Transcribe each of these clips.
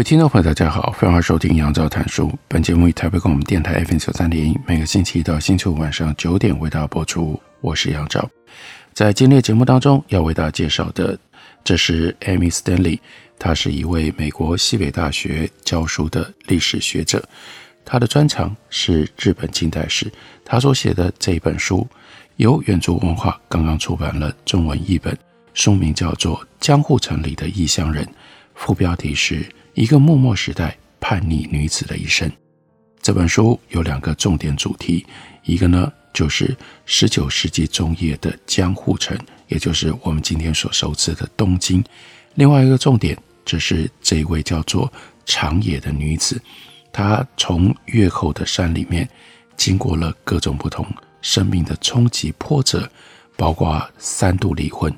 位听众朋友，大家好，欢迎收听杨照谈书。本节目以台北广播电台 FM 九三点一，每个星期一到星期五晚上九点为大家播出。我是杨照，在今天的节目当中要为大家介绍的，这是 Amy Stanley，她是一位美国西北大学教书的历史学者，她的专长是日本近代史。她所写的这一本书由远足文化刚刚出版了中文译本，书名叫做《江户城里的异乡人》，副标题是。一个幕末时代叛逆女子的一生。这本书有两个重点主题，一个呢就是十九世纪中叶的江户城，也就是我们今天所熟知的东京；另外一个重点，就是这位叫做长野的女子，她从越后的山里面经过了各种不同生命的冲击波折，包括三度离婚，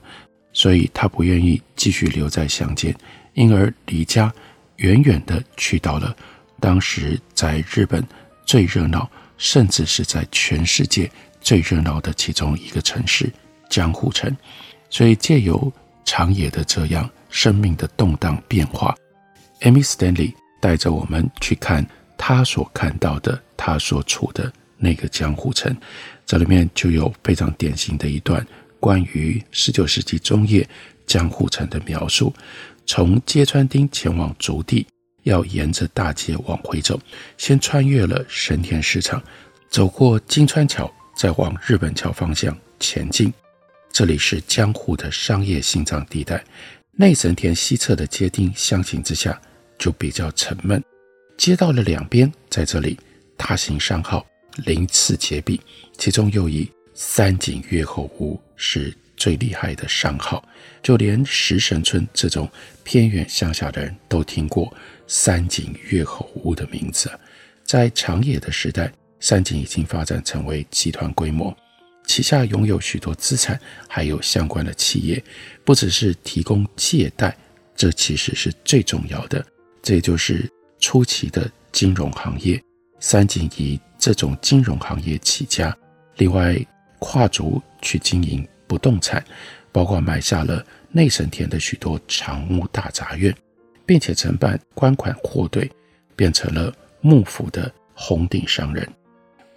所以她不愿意继续留在乡间，因而离家。远远地去到了当时在日本最热闹，甚至是在全世界最热闹的其中一个城市江户城。所以借由长野的这样生命的动荡变化，Amy Stanley 带着我们去看他所看到的，他所处的那个江户城。这里面就有非常典型的一段关于十九世纪中叶江户城的描述。从街川町前往竹地，要沿着大街往回走，先穿越了神田市场，走过金川桥，再往日本桥方向前进。这里是江户的商业心脏地带。内神田西侧的街町相形之下就比较沉闷，街道的两边在这里大型商号鳞次栉比，其中又以三井越后屋是最厉害的商号，就连石神村这种偏远乡下的人都听过三井越后屋的名字。在长野的时代，三井已经发展成为集团规模，旗下拥有许多资产，还有相关的企业，不只是提供借贷，这其实是最重要的。这也就是初期的金融行业，三井以这种金融行业起家，另外跨足去经营。不动产，包括买下了内神田的许多长屋大杂院，并且承办官款货队，变成了幕府的红顶商人。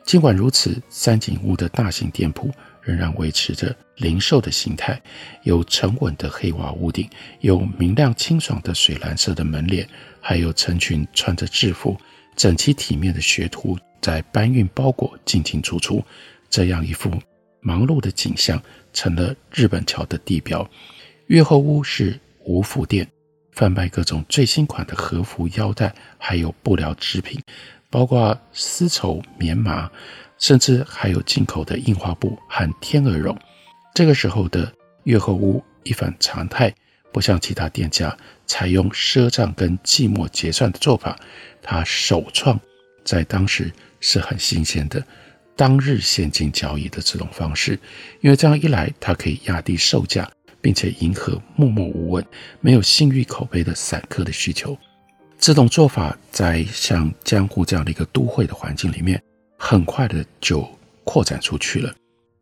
尽管如此，三井屋的大型店铺仍然维持着零售的形态，有沉稳的黑瓦屋顶，有明亮清爽的水蓝色的门帘，还有成群穿着制服、整齐体面的学徒在搬运包裹进进出出，这样一幅忙碌的景象。成了日本桥的地标。月后屋是无服店，贩卖各种最新款的和服、腰带，还有布料制品，包括丝绸、棉麻，甚至还有进口的印花布和天鹅绒。这个时候的月后屋一反常态，不像其他店家采用赊账跟季末结算的做法，它首创在当时是很新鲜的。当日现金交易的这种方式，因为这样一来，它可以压低售价，并且迎合默默无闻、没有信誉口碑的散客的需求。这种做法在像江户这样的一个都会的环境里面，很快的就扩展出去了。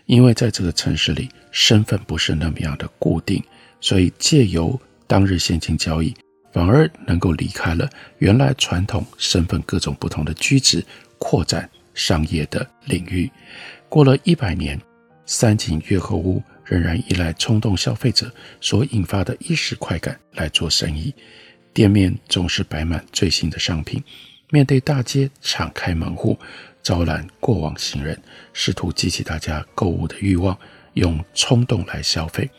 因为在这个城市里，身份不是那么样的固定，所以借由当日现金交易，反而能够离开了原来传统身份各种不同的居址，扩展。商业的领域，过了一百年，三井越后屋仍然依赖冲动消费者所引发的一时快感来做生意。店面总是摆满最新的商品，面对大街敞开门户，招揽过往行人，试图激起大家购物的欲望，用冲动来消费。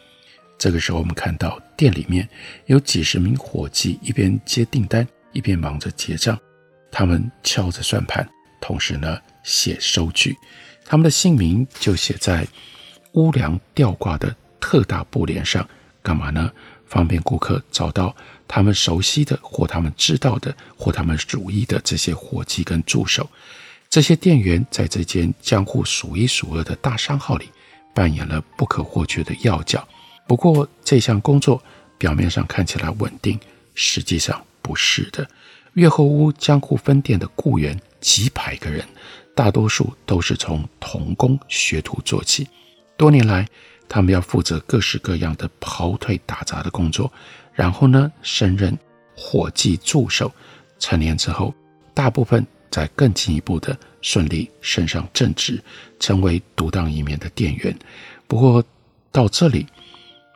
这个时候，我们看到店里面有几十名伙计一边接订单，一边忙着结账，他们敲着算盘。同时呢，写收据，他们的姓名就写在屋梁吊挂的特大布帘上，干嘛呢？方便顾客找到他们熟悉的或他们知道的或他们主意的这些伙计跟助手。这些店员在这间江户数一数二的大商号里扮演了不可或缺的要角。不过，这项工作表面上看起来稳定，实际上不是的。越后屋江户分店的雇员几百个人，大多数都是从童工学徒做起。多年来，他们要负责各式各样的跑腿打杂的工作，然后呢，升任伙计助手。成年之后，大部分再更进一步的顺利升上正职，成为独当一面的店员。不过到这里，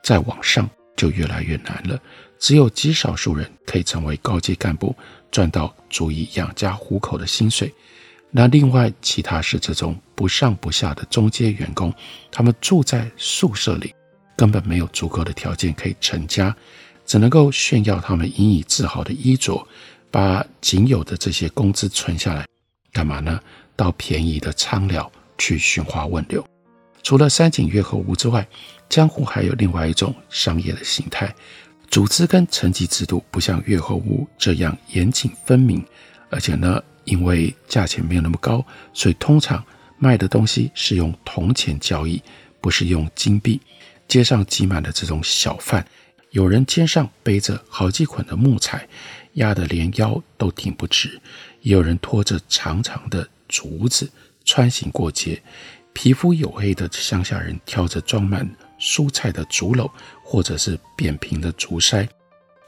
再往上就越来越难了。只有极少数人可以成为高级干部。赚到足以养家糊口的薪水，那另外其他是这种不上不下的中阶员工，他们住在宿舍里，根本没有足够的条件可以成家，只能够炫耀他们引以自豪的衣着，把仅有的这些工资存下来，干嘛呢？到便宜的仓寮去寻花问柳。除了三井月和屋之外，江户还有另外一种商业的形态。组织跟层级制度不像越后屋这样严谨分明，而且呢，因为价钱没有那么高，所以通常卖的东西是用铜钱交易，不是用金币。街上挤满了这种小贩，有人肩上背着好几捆的木材，压得连腰都挺不直；也有人拖着长长的竹子穿行过街。皮肤黝黑的乡下人挑着装满蔬菜的竹篓，或者是扁平的竹筛，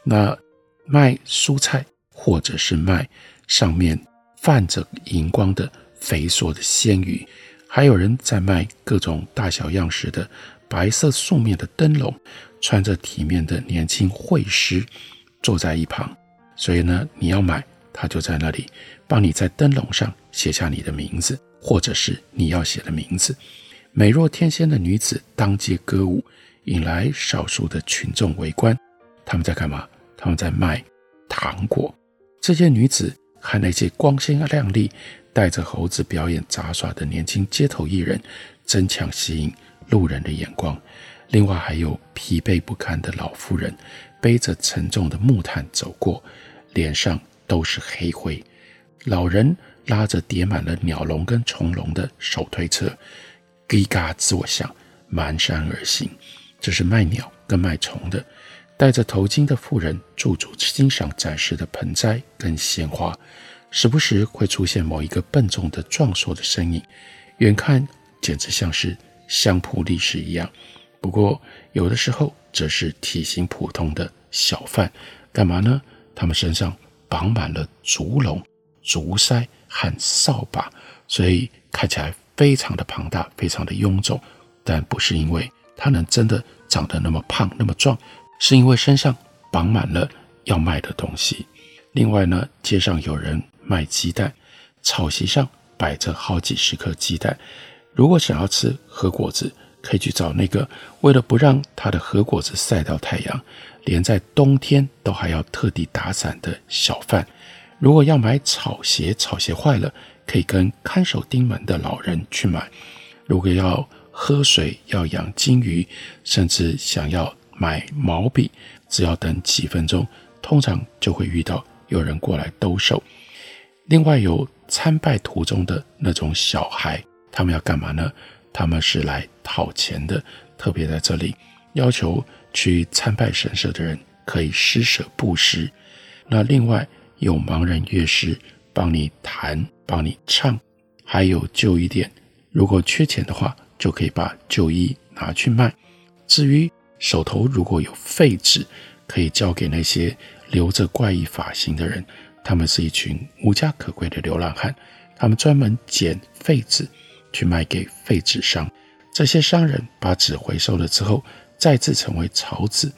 那卖蔬菜，或者是卖上面泛着荧光的肥硕的鲜鱼，还有人在卖各种大小样式的白色素面的灯笼，穿着体面的年轻绘师坐在一旁，所以呢，你要买，他就在那里帮你在灯笼上写下你的名字，或者是你要写的名字。美若天仙的女子当街歌舞，引来少数的群众围观。他们在干嘛？他们在卖糖果。这些女子和那些光鲜亮丽、带着猴子表演杂耍的年轻街头艺人，争抢吸引路人的眼光。另外，还有疲惫不堪的老妇人，背着沉重的木炭走过，脸上都是黑灰。老人拉着叠满了鸟笼跟虫笼的手推车。咯嘎作响，蹒跚而行。这是卖鸟跟卖虫的。戴着头巾的妇人驻足欣赏展示的盆栽跟鲜花，时不时会出现某一个笨重的壮硕的身影，远看简直像是相扑力士一样。不过有的时候则是体型普通的小贩。干嘛呢？他们身上绑满了竹笼、竹筛和扫把，所以看起来。非常的庞大，非常的臃肿，但不是因为他能真的长得那么胖那么壮，是因为身上绑满了要卖的东西。另外呢，街上有人卖鸡蛋，草席上摆着好几十颗鸡蛋。如果想要吃核果子，可以去找那个为了不让他的核果子晒到太阳，连在冬天都还要特地打伞的小贩。如果要买草鞋，草鞋坏了。可以跟看守丁门的老人去买。如果要喝水、要养金鱼，甚至想要买毛笔，只要等几分钟，通常就会遇到有人过来兜售。另外，有参拜途中的那种小孩，他们要干嘛呢？他们是来讨钱的。特别在这里要求去参拜神社的人可以施舍布施。那另外有盲人乐师帮你弹。帮你唱，还有旧衣店，如果缺钱的话，就可以把旧衣拿去卖。至于手头如果有废纸，可以交给那些留着怪异发型的人，他们是一群无家可归的流浪汉，他们专门捡废纸去卖给废纸商。这些商人把纸回收了之后，再次成为草纸，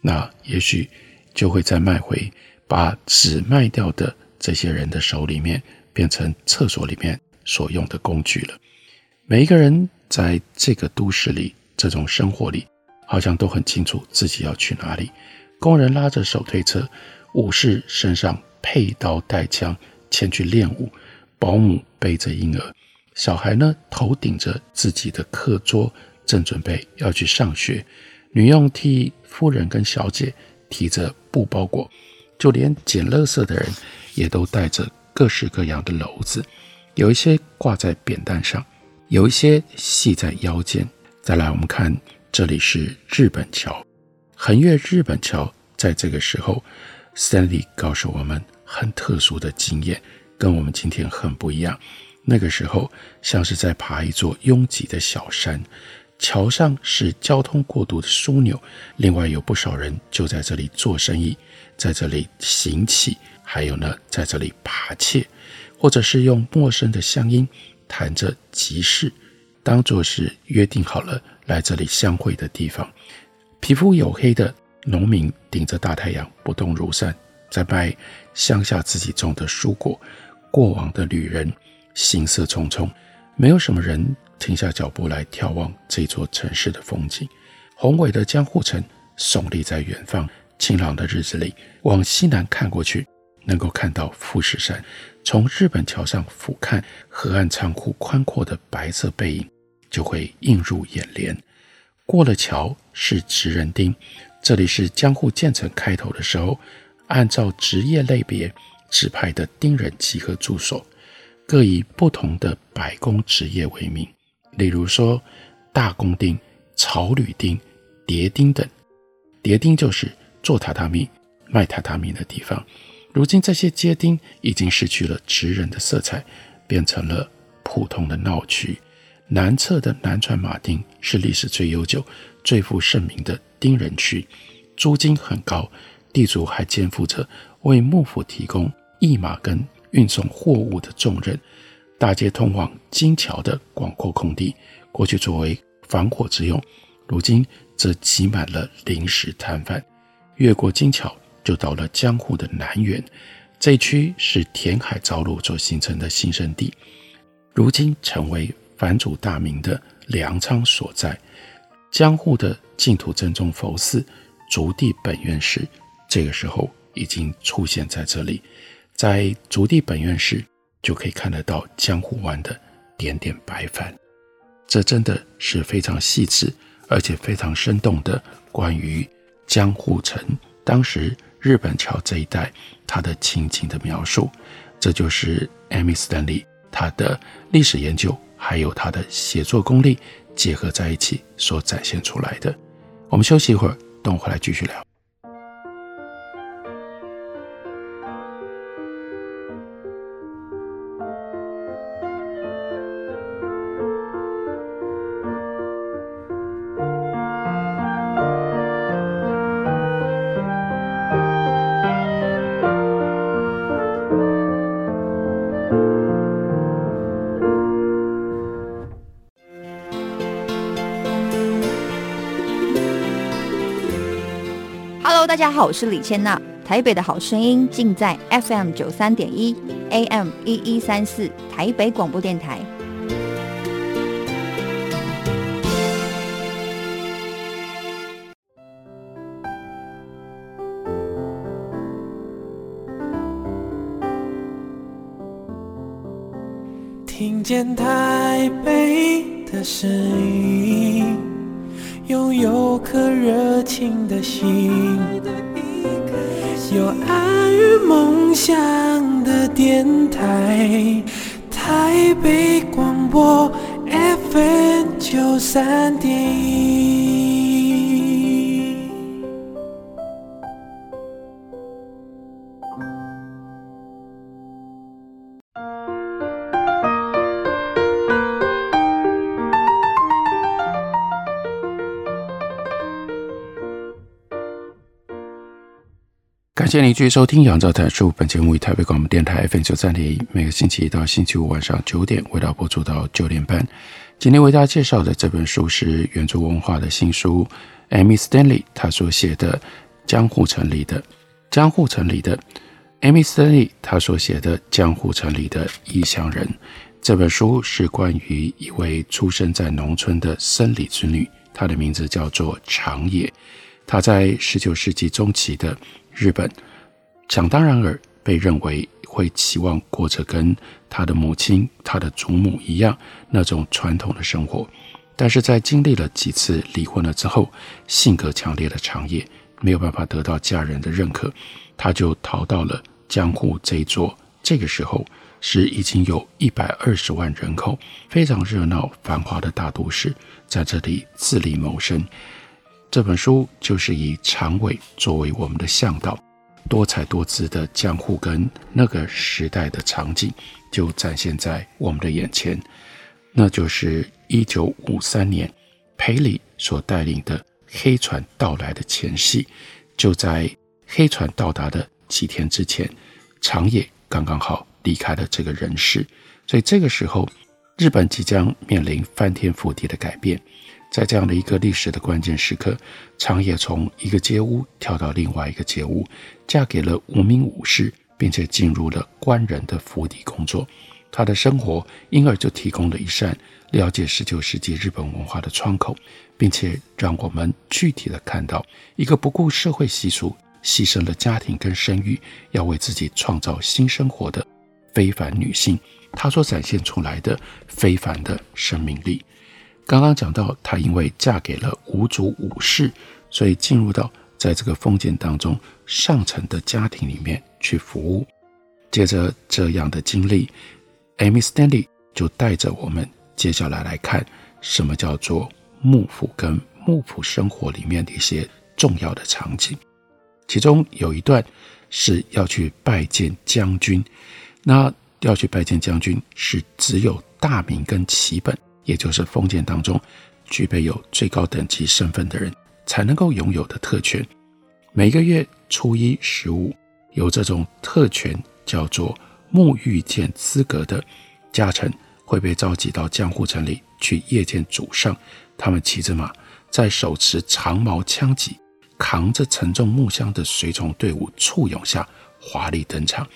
那也许就会再卖回把纸卖掉的这些人的手里面。变成厕所里面所用的工具了。每一个人在这个都市里，这种生活里，好像都很清楚自己要去哪里。工人拉着手推车，武士身上佩刀带枪前去练武，保姆背着婴儿，小孩呢头顶着自己的课桌，正准备要去上学。女佣替夫人跟小姐提着布包裹，就连捡垃圾的人也都带着各式各样的篓子，有一些挂在扁担上，有一些系在腰间。再来，我们看这里是日本桥，横越日本桥，在这个时候，Stanley 告诉我们很特殊的经验，跟我们今天很不一样。那个时候像是在爬一座拥挤的小山，桥上是交通过度的枢纽，另外有不少人就在这里做生意，在这里行乞，还有呢，在这里扒窃，或者是用陌生的乡音谈着集市，当作是约定好了来这里相会的地方。皮肤黝黑的农民顶着大太阳不动如山，在卖乡下自己种的蔬果。过往的旅人。行色匆匆，没有什么人停下脚步来眺望这座城市的风景。宏伟的江户城耸立在远方，晴朗的日子里，往西南看过去，能够看到富士山。从日本桥上俯瞰河岸仓库宽阔的白色背影，就会映入眼帘。过了桥是职人町，这里是江户建成开头的时候，按照职业类别指派的町人集合住所。各以不同的百工职业为名，例如说大工町、草履町、叠町等。叠町就是做榻榻米、卖榻榻米的地方。如今这些街町已经失去了职人的色彩，变成了普通的闹区。南侧的南船马町是历史最悠久、最负盛名的町人区，租金很高，地主还肩负着为幕府提供驿马跟。运送货物的重任，大街通往金桥的广阔空地，过去作为防火之用，如今则挤满了临时摊贩。越过金桥，就到了江户的南缘，这一区是填海造陆所形成的新生地，如今成为藩主大名的粮仓所在。江户的净土真宗佛寺竹地本愿寺，这个时候已经出现在这里。在竹地本愿寺，就可以看得到江户湾的点点白帆，这真的是非常细致而且非常生动的关于江户城当时日本桥这一带它的情景的描述。这就是 Amy Stanley 他的历史研究还有他的写作功力结合在一起所展现出来的。我们休息一会儿，等我回来继续聊。Hello，大家好，我是李千娜。台北的好声音尽在 FM 九三点一，AM 一一三四，台北广播电台。听见台北的声音。拥有颗热情的心，有爱与梦想的电台，台北广播 FM 九三点感谢您继续收听《杨照谈书》，本节目以台北广播电台 FM 九三点一，每个星期一到星期五晚上九点，为大家播出到九点半。今天为大家介绍的这本书是原著文化的新书，Amy Stanley 她所写的《江户城里的江户城里的 Amy Stanley 她所写的《江户城里的异乡人》这本书是关于一位出生在农村的生理之女，她的名字叫做长野，她在十九世纪中期的。日本想当然尔被认为会期望过着跟他的母亲、他的祖母一样那种传统的生活。但是在经历了几次离婚了之后，性格强烈的长野没有办法得到家人的认可，他就逃到了江户这一座，这个时候是已经有一百二十万人口、非常热闹繁华的大都市，在这里自立谋生。这本书就是以长尾作为我们的向导。多彩多姿的江户跟那个时代的场景就展现在我们的眼前，那就是一九五三年裴礼所带领的黑船到来的前夕。就在黑船到达的几天之前，长野刚刚好离开了这个人世，所以这个时候，日本即将面临翻天覆地的改变。在这样的一个历史的关键时刻，长野从一个街屋跳到另外一个街屋，嫁给了无名武士，并且进入了官人的府邸工作。他的生活因而就提供了一扇了解十九世纪日本文化的窗口，并且让我们具体的看到一个不顾社会习俗、牺牲了家庭跟生育，要为自己创造新生活的非凡女性，她所展现出来的非凡的生命力。刚刚讲到，她因为嫁给了五族武士，所以进入到在这个封建当中上层的家庭里面去服务。接着这样的经历，Amy Stanley 就带着我们接下来来看什么叫做幕府跟幕府生活里面的一些重要的场景。其中有一段是要去拜见将军，那要去拜见将军是只有大名跟旗本。也就是封建当中具备有最高等级身份的人才能够拥有的特权。每个月初一、十五，有这种特权叫做沐浴见资格的家臣会被召集到江户城里去夜见主上。他们骑着马，在手持长矛枪戟、扛着沉重木箱的随从队伍簇拥下华丽登场。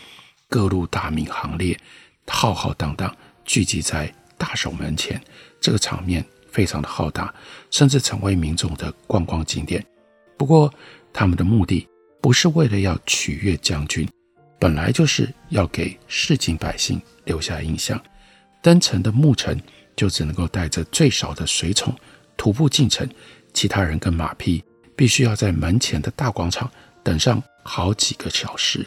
各路大名行列浩浩荡荡聚集在大守门前，这个场面非常的浩大，甚至成为民众的观光景点。不过，他们的目的不是为了要取悦将军，本来就是要给市井百姓留下印象。登城的牧臣就只能够带着最少的随从徒步进城，其他人跟马匹必须要在门前的大广场等上好几个小时，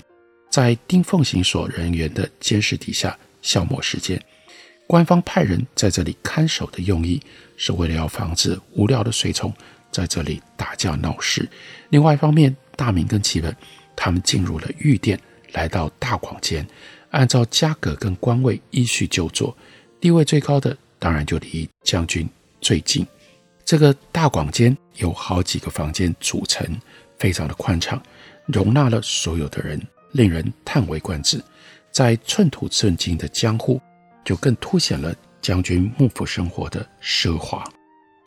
在丁奉行所人员的监视底下消磨时间。官方派人在这里看守的用意，是为了要防止无聊的随从在这里打架闹事。另外一方面，大明跟齐本他们进入了御殿，来到大广间，按照家格跟官位依序就坐。地位最高的当然就离将军最近。这个大广间有好几个房间组成，非常的宽敞，容纳了所有的人，令人叹为观止。在寸土寸金的江户。就更凸显了将军幕府生活的奢华。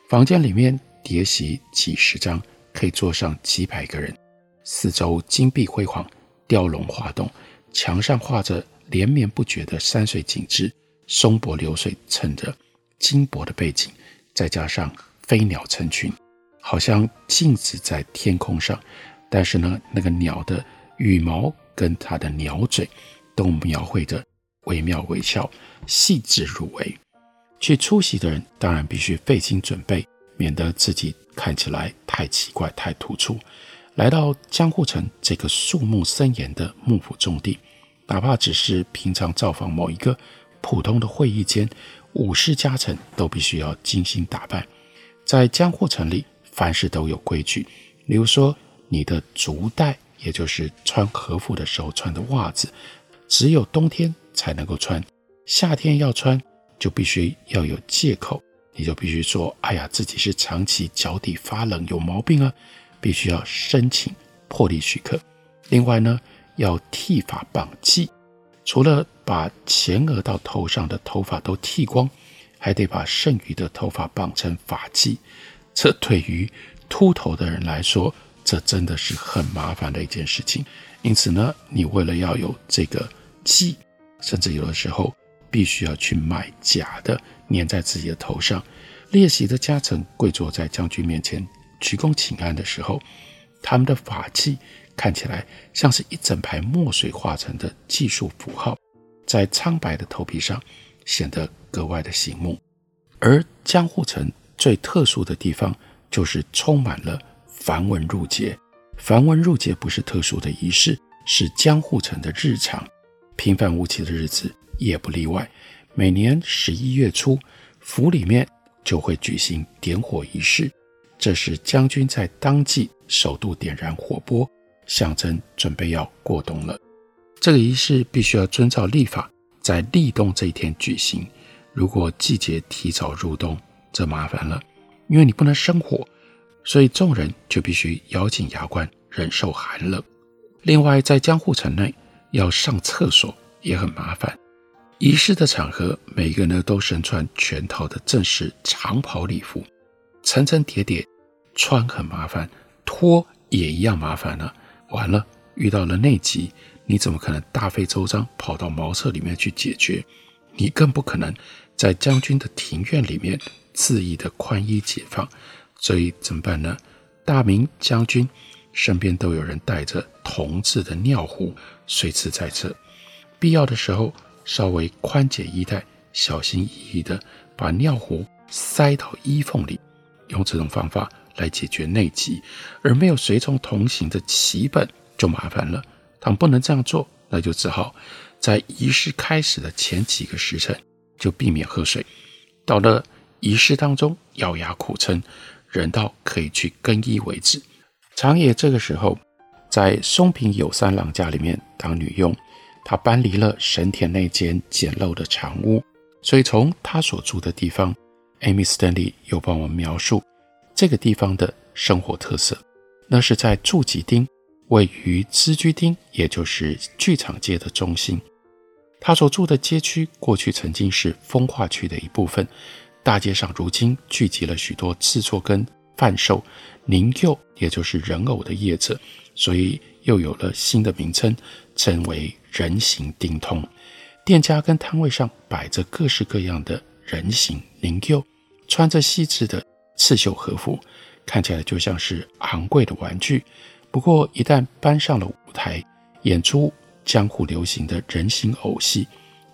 房间里面叠席几十张，可以坐上几百个人。四周金碧辉煌，雕龙画栋，墙上画着连绵不绝的山水景致，松柏流水衬着金箔的背景，再加上飞鸟成群，好像静止在天空上。但是呢，那个鸟的羽毛跟它的鸟嘴都描绘着惟妙惟肖。细致入微，去出席的人当然必须费心准备，免得自己看起来太奇怪、太突出。来到江户城这个肃穆森严的幕府重地，哪怕只是平常造访某一个普通的会议间，武士家臣都必须要精心打扮。在江户城里，凡事都有规矩，比如说你的足袋，也就是穿和服的时候穿的袜子，只有冬天才能够穿。夏天要穿，就必须要有借口，你就必须说：“哎呀，自己是长期脚底发冷，有毛病啊，必须要申请破例许可。”另外呢，要剃发绑髻，除了把前额到头上的头发都剃光，还得把剩余的头发绑成发髻。这对于秃头的人来说，这真的是很麻烦的一件事情。因此呢，你为了要有这个髻，甚至有的时候。必须要去买假的，粘在自己的头上。列席的家臣跪坐在将军面前鞠躬请安的时候，他们的法器看起来像是一整排墨水画成的计数符号，在苍白的头皮上显得格外的醒目。而江户城最特殊的地方就是充满了繁文缛节。繁文缛节不是特殊的仪式，是江户城的日常。平凡无奇的日子也不例外。每年十一月初，府里面就会举行点火仪式，这是将军在当季首度点燃火钵，象征准备要过冬了。这个仪式必须要遵照历法，在立冬这一天举行。如果季节提早入冬，这麻烦了，因为你不能生火，所以众人就必须咬紧牙关忍受寒冷。另外，在江户城内要上厕所也很麻烦。仪式的场合，每个人都身穿全套的正式长袍礼服，层层叠叠，穿很麻烦，脱也一样麻烦呢。完了，遇到了内急，你怎么可能大费周章跑到茅厕里面去解决？你更不可能。在将军的庭院里面恣意的宽衣解放，所以怎么办呢？大明将军身边都有人带着铜制的尿壶，随时在侧。必要的时候，稍微宽解衣带，小心翼翼地把尿壶塞到衣缝里，用这种方法来解决内急。而没有随从同行的旗本就麻烦了，他们不能这样做，那就只好在仪式开始的前几个时辰。就避免喝水，到了仪式当中咬牙苦撑，忍到可以去更衣为止。长野这个时候在松平有三郎家里面当女佣，她搬离了神田那间简陋的长屋，所以从她所住的地方，Amy Stanley 又帮我们描述这个地方的生活特色。那是在住吉町，位于织居町，也就是剧场街的中心。他所住的街区过去曾经是风化区的一部分，大街上如今聚集了许多制作跟贩售灵柚，也就是人偶的业者，所以又有了新的名称，称为人形町通。店家跟摊位上摆着各式各样的人形灵柚，穿着细致的刺绣和服，看起来就像是昂贵的玩具。不过一旦搬上了舞台演出，江户流行的人形偶戏，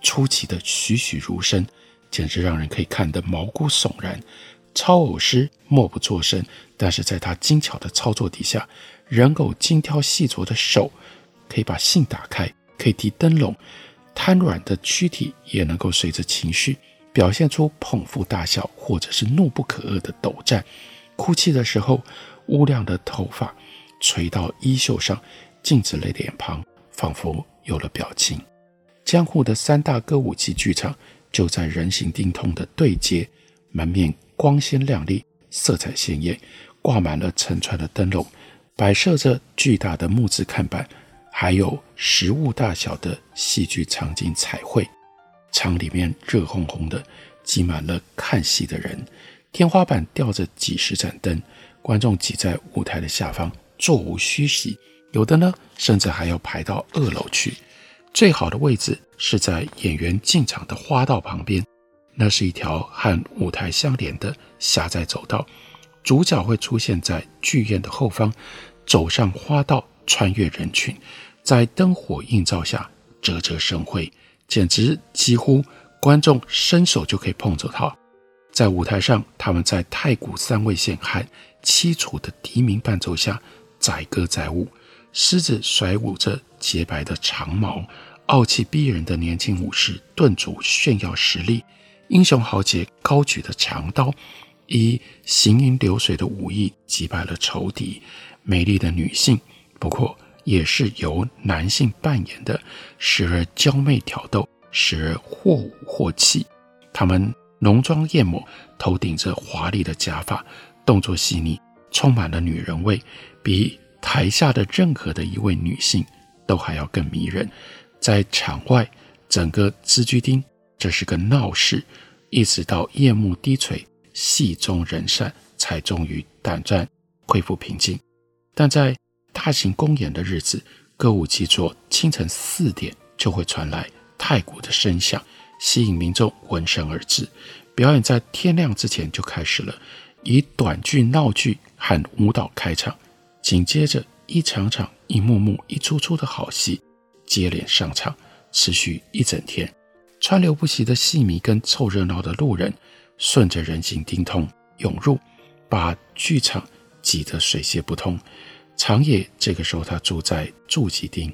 出奇的栩栩如生，简直让人可以看得毛骨悚然。操偶师默不作声，但是在他精巧的操作底下，人偶精挑细琢的手可以把信打开，可以提灯笼，瘫软的躯体也能够随着情绪表现出捧腹大笑，或者是怒不可遏的抖颤。哭泣的时候，乌亮的头发垂到衣袖上，静止的脸庞。仿佛有了表情。江户的三大歌舞伎剧场就在人形町通的对街，门面光鲜亮丽，色彩鲜艳，挂满了成串的灯笼，摆设着巨大的木质看板，还有实物大小的戏剧场景彩绘。场里面热烘烘的，挤满了看戏的人，天花板吊着几十盏灯，观众挤在舞台的下方，座无虚席。有的呢，甚至还要排到二楼去。最好的位置是在演员进场的花道旁边，那是一条和舞台相连的狭窄走道。主角会出现在剧院的后方，走上花道，穿越人群，在灯火映照下啧啧生辉，简直几乎观众伸手就可以碰着他。在舞台上，他们在太古三味线和凄楚的笛鸣伴奏下载歌载舞。狮子甩舞着洁白的长毛，傲气逼人的年轻武士顿足炫耀实力，英雄豪杰高举的长刀，以行云流水的武艺击败了仇敌。美丽的女性，不过也是由男性扮演的，时而娇媚挑逗，时而或舞或泣。他们浓妆艳抹，头顶着华丽的假发，动作细腻，充满了女人味，比。台下的任何的一位女性都还要更迷人。在场外，整个织居町这是个闹市，一直到夜幕低垂，戏终人散，才终于短暂恢复平静。但在大型公演的日子，歌舞伎座清晨四点就会传来太鼓的声响，吸引民众闻声而至。表演在天亮之前就开始了，以短剧、闹剧和舞蹈开场。紧接着，一场场、一幕幕、一出出的好戏接连上场，持续一整天。川流不息的戏迷跟凑热闹的路人，顺着人行丁通涌入，把剧场挤得水泄不通。长野这个时候他住在住吉町，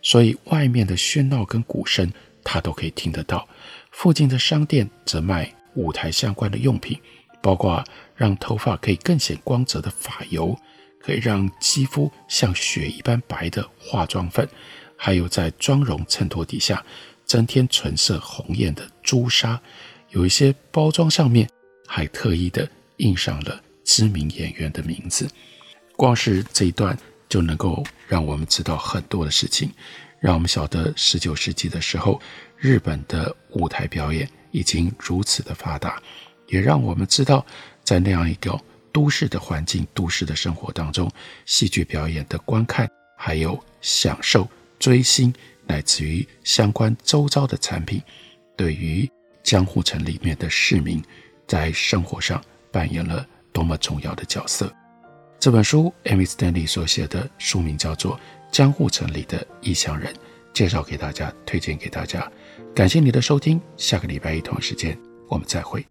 所以外面的喧闹跟鼓声他都可以听得到。附近的商店则卖舞台相关的用品，包括让头发可以更显光泽的发油，可以让肌肤像雪一般白的化妆粉，还有在妆容衬托底下增添唇色红艳的朱砂。有一些包装上面还特意的印上了知名演员的名字。光是这一段就能够让我们知道很多的事情，让我们晓得十九世纪的时候，日本的舞台表演已经如此的发达，也让我们知道，在那样一个都市的环境、都市的生活当中，戏剧表演的观看、还有享受、追星，乃至于相关周遭的产品，对于江户城里面的市民在生活上扮演了多么重要的角色。这本书，Amy Stanley 所写的书名叫做《江户城里的异乡人》，介绍给大家，推荐给大家。感谢你的收听，下个礼拜一同一时间我们再会。